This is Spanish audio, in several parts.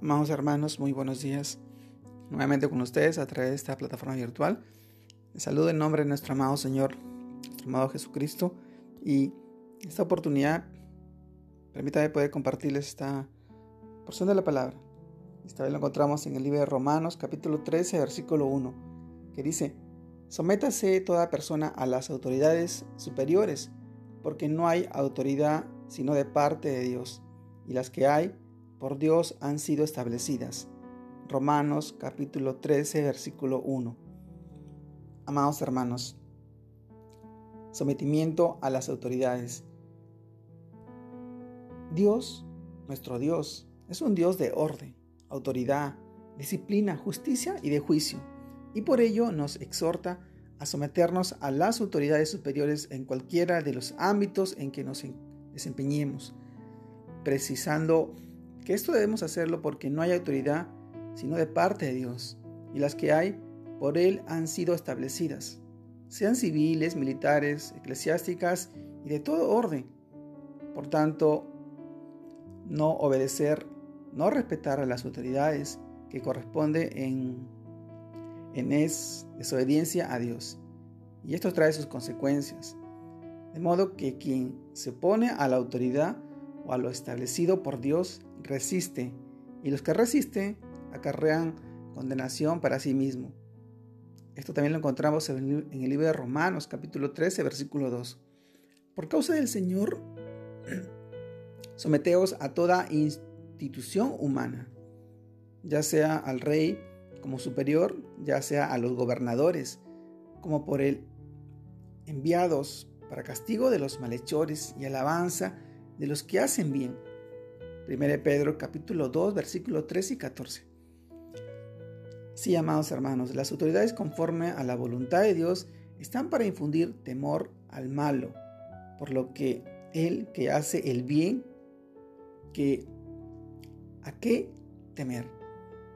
Amados hermanos, muy buenos días. Nuevamente con ustedes a través de esta plataforma virtual. Les saludo en nombre de nuestro amado Señor, nuestro amado Jesucristo. Y esta oportunidad, permítame poder compartirles esta porción de la palabra. Esta vez lo encontramos en el libro de Romanos, capítulo 13, versículo 1, que dice: Sométase toda persona a las autoridades superiores, porque no hay autoridad sino de parte de Dios, y las que hay por Dios han sido establecidas. Romanos capítulo 13 versículo 1. Amados hermanos, sometimiento a las autoridades. Dios, nuestro Dios, es un Dios de orden, autoridad, disciplina, justicia y de juicio, y por ello nos exhorta a someternos a las autoridades superiores en cualquiera de los ámbitos en que nos desempeñemos, precisando que esto debemos hacerlo porque no hay autoridad sino de parte de Dios, y las que hay por Él han sido establecidas, sean civiles, militares, eclesiásticas y de todo orden. Por tanto, no obedecer, no respetar a las autoridades que corresponde en, en es desobediencia a Dios. Y esto trae sus consecuencias. De modo que quien se opone a la autoridad o a lo establecido por Dios resiste, y los que resisten acarrean condenación para sí mismo. Esto también lo encontramos en el libro de Romanos, capítulo 13, versículo 2. Por causa del Señor, someteos a toda institución humana, ya sea al rey como superior, ya sea a los gobernadores, como por él, enviados para castigo de los malhechores y alabanza de los que hacen bien 1 Pedro capítulo 2 versículo 3 y 14. Sí, amados hermanos, las autoridades conforme a la voluntad de Dios están para infundir temor al malo, por lo que el que hace el bien, que ¿a qué temer?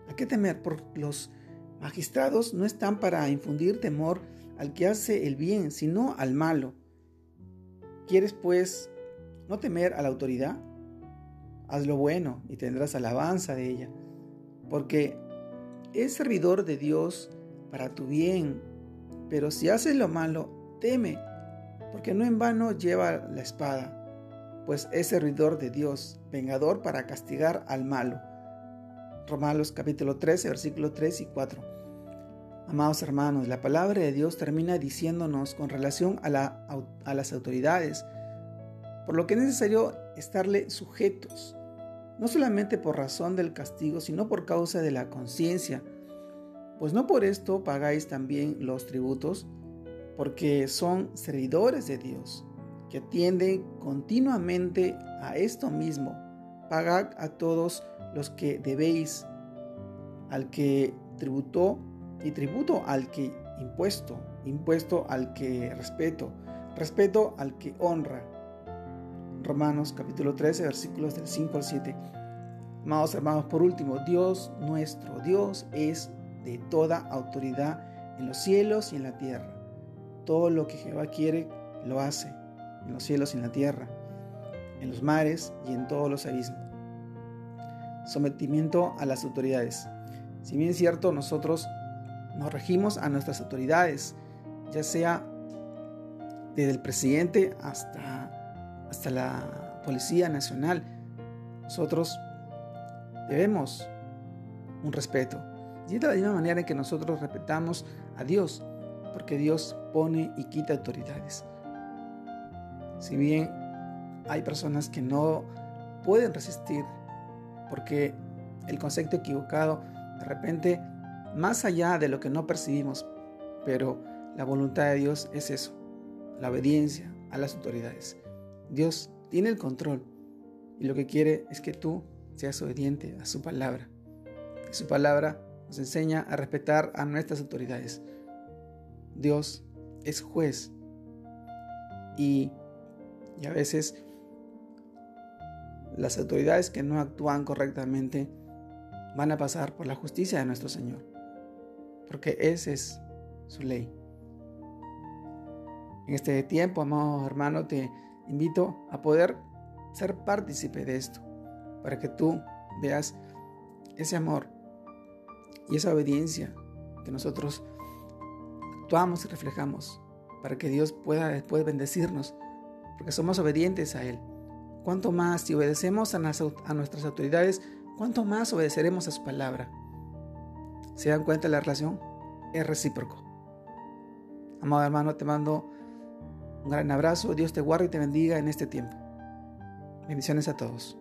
¿A qué temer? Porque los magistrados no están para infundir temor al que hace el bien, sino al malo. ¿Quieres pues no temer a la autoridad? haz lo bueno y tendrás alabanza de ella, porque es servidor de Dios para tu bien. Pero si haces lo malo, teme, porque no en vano lleva la espada, pues es servidor de Dios, vengador para castigar al malo. Romanos capítulo 13, versículo 3 y 4. Amados hermanos, la palabra de Dios termina diciéndonos con relación a, la, a las autoridades, por lo que es necesario estarle sujetos no solamente por razón del castigo, sino por causa de la conciencia, pues no por esto pagáis también los tributos, porque son servidores de Dios, que atienden continuamente a esto mismo. Pagad a todos los que debéis, al que tributó y tributo al que impuesto, impuesto al que respeto, respeto al que honra Romanos capítulo 13, versículos del 5 al 7. Amados hermanos, por último, Dios nuestro, Dios es de toda autoridad en los cielos y en la tierra. Todo lo que Jehová quiere, lo hace, en los cielos y en la tierra, en los mares y en todos los abismos. Sometimiento a las autoridades. Si bien es cierto, nosotros nos regimos a nuestras autoridades, ya sea desde el presidente hasta hasta la Policía Nacional. Nosotros debemos un respeto. Y es de la misma manera en que nosotros respetamos a Dios, porque Dios pone y quita autoridades. Si bien hay personas que no pueden resistir, porque el concepto equivocado, de repente, más allá de lo que no percibimos, pero la voluntad de Dios es eso, la obediencia a las autoridades. Dios tiene el control y lo que quiere es que tú seas obediente a su palabra. su palabra nos enseña a respetar a nuestras autoridades. Dios es juez y, y a veces las autoridades que no actúan correctamente van a pasar por la justicia de nuestro Señor, porque esa es su ley. En este tiempo, amado hermano, te invito a poder ser partícipe de esto, para que tú veas ese amor y esa obediencia que nosotros actuamos y reflejamos para que Dios pueda después bendecirnos, porque somos obedientes a Él. Cuanto más si obedecemos a, nuestras autoridades, cuánto más obedeceremos a su palabra. ¿Se dan cuenta la relación? Es recíproco. Amado hermano, te mando un gran abrazo. Dios te guarde y te bendiga en este tiempo. Bendiciones a todos.